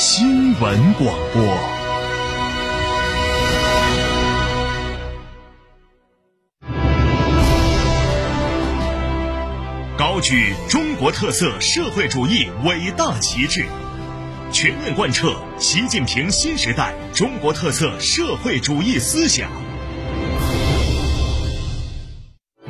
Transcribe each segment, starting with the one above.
新闻广播。高举中国特色社会主义伟大旗帜，全面贯彻习近平新时代中国特色社会主义思想。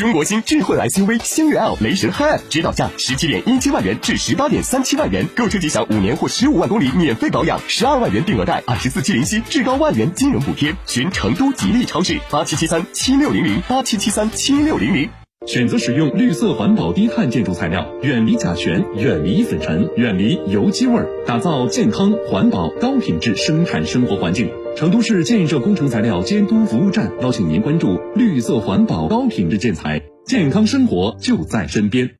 中国星智慧 SUV 星越 L 雷神 H，指导价十七点一七万元至十八点三七万元，购车即享五年或十五万公里免费保养，十二万元定额贷，二十四期零息，至高万元金融补贴。寻成都吉利超市八七七三七六零零八七七三七六零零。选择使用绿色环保低碳建筑材料，远离甲醛，远离粉尘，远离油漆味儿，打造健康、环保、高品质生产生活环境。成都市建设工程材料监督服务站邀请您关注绿色环保、高品质建材，健康生活就在身边。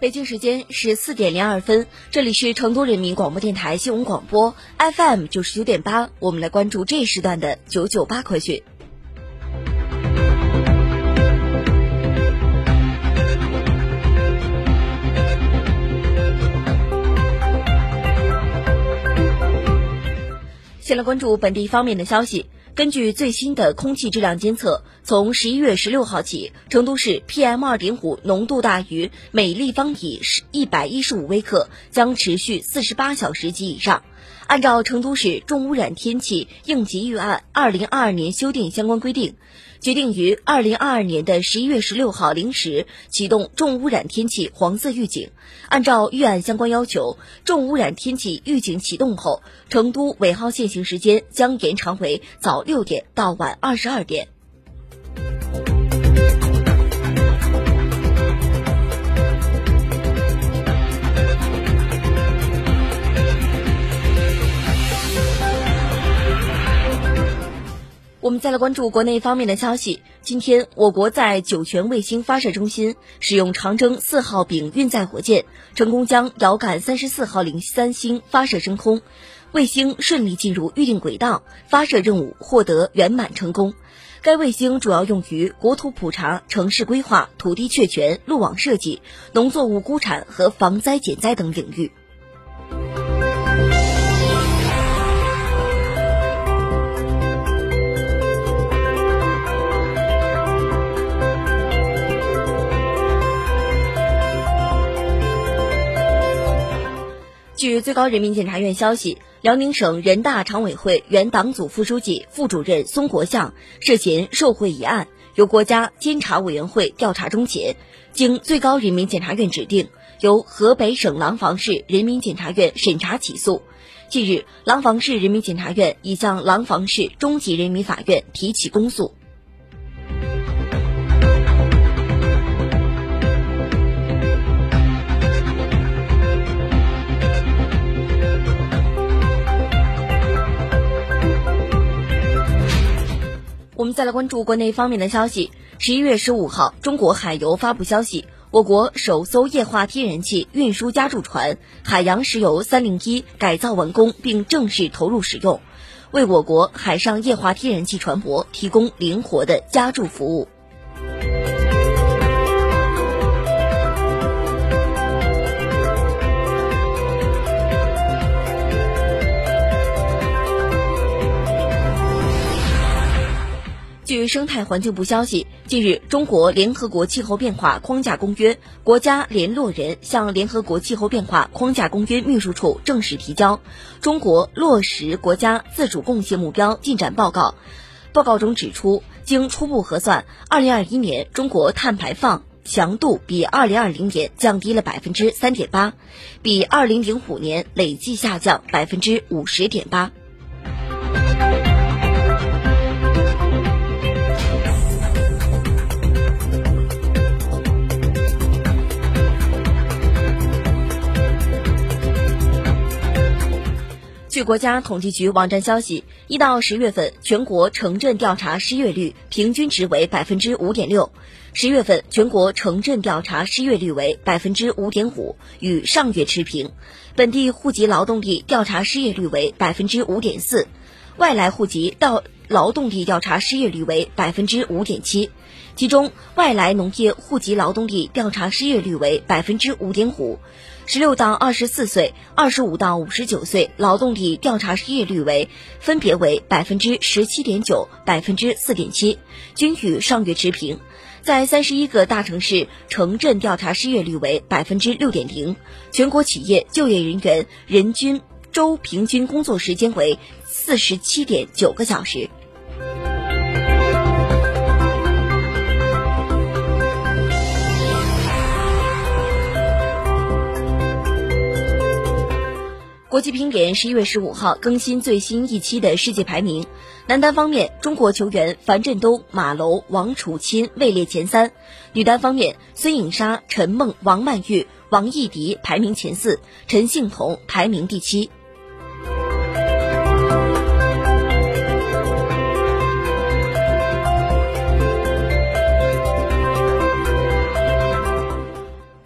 北京时间十四点零二分，这里是成都人民广播电台新闻广播 FM 九十九点八，我们来关注这一时段的九九八快讯。先来关注本地方面的消息。根据最新的空气质量监测，从十一月十六号起，成都市 PM 二点五浓度大于每立方体一百一十五微克，将持续四十八小时及以上。按照成都市重污染天气应急预案二零二二年修订相关规定，决定于二零二二年的十一月十六号零时启动重污染天气黄色预警。按照预案相关要求，重污染天气预警启动后，成都尾号限行时间将延长为早六点到晚二十二点。我们再来关注国内方面的消息。今天，我国在酒泉卫星发射中心使用长征四号丙运载火箭，成功将遥感三十四号零三星发射升空，卫星顺利进入预定轨道，发射任务获得圆满成功。该卫星主要用于国土普查、城市规划、土地确权、路网设计、农作物估产和防灾减灾等领域。据最高人民检察院消息，辽宁省人大常委会原党组副书记、副主任孙国相涉嫌受贿一案，由国家监察委员会调查终结，经最高人民检察院指定，由河北省廊坊市人民检察院审查起诉。近日，廊坊市人民检察院已向廊坊市中级人民法院提起公诉。再来关注国内方面的消息。十一月十五号，中国海油发布消息，我国首艘液化天然气运输加注船“海洋石油三零一”改造完工并正式投入使用。为我国海上液化天然气船舶提供灵活的加注服务。据生态环境部消息，近日，中国联合国气候变化框架公约国家联络人向联合国气候变化框架公约秘书处正式提交《中国落实国家自主贡献目标进展报告》。报告中指出，经初步核算，2021年中国碳排放强度比2020年降低了百分之三点八，比2005年累计下降百分之五十点八。据国家统计局网站消息，一到十月份，全国城镇调查失业率平均值为百分之五点六。十月份全国城镇调查失业率为百分之五点五，与上月持平。本地户籍劳动力调查失业率为百分之五点四，外来户籍到劳动力调查失业率为百分之五点七。其中，外来农业户籍劳动力调查失业率为百分之五点五，十六到二十四岁、二十五到五十九岁劳动力调查失业率为分别为百分之十七点九、百分之四点七，均与上月持平。在三十一个大城市，城镇调查失业率为百分之六点零，全国企业就业人员人均周平均工作时间为四十七点九个小时。国际乒联十一月十五号更新最新一期的世界排名。男单方面，中国球员樊振东、马龙、王楚钦位列前三；女单方面，孙颖莎、陈梦、王曼玉、王艺迪排名前四，陈幸同排名第七。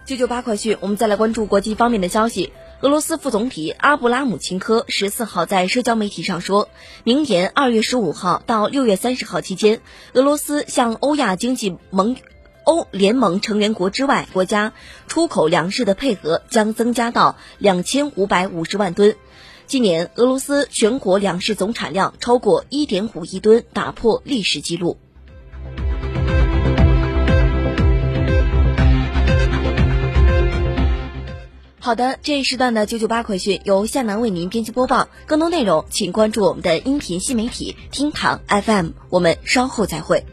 九九八快讯，我们再来关注国际方面的消息。俄罗斯副总理阿布拉姆琴科十四号在社交媒体上说，明年二月十五号到六月三十号期间，俄罗斯向欧亚经济盟、欧联盟成员国之外国家出口粮食的配额将增加到两千五百五十万吨。今年，俄罗斯全国粮食总产量超过一点五亿吨，打破历史记录。好的，这一时段的九九八快讯由夏楠为您编辑播报。更多内容，请关注我们的音频新媒体厅堂 FM。我们稍后再会。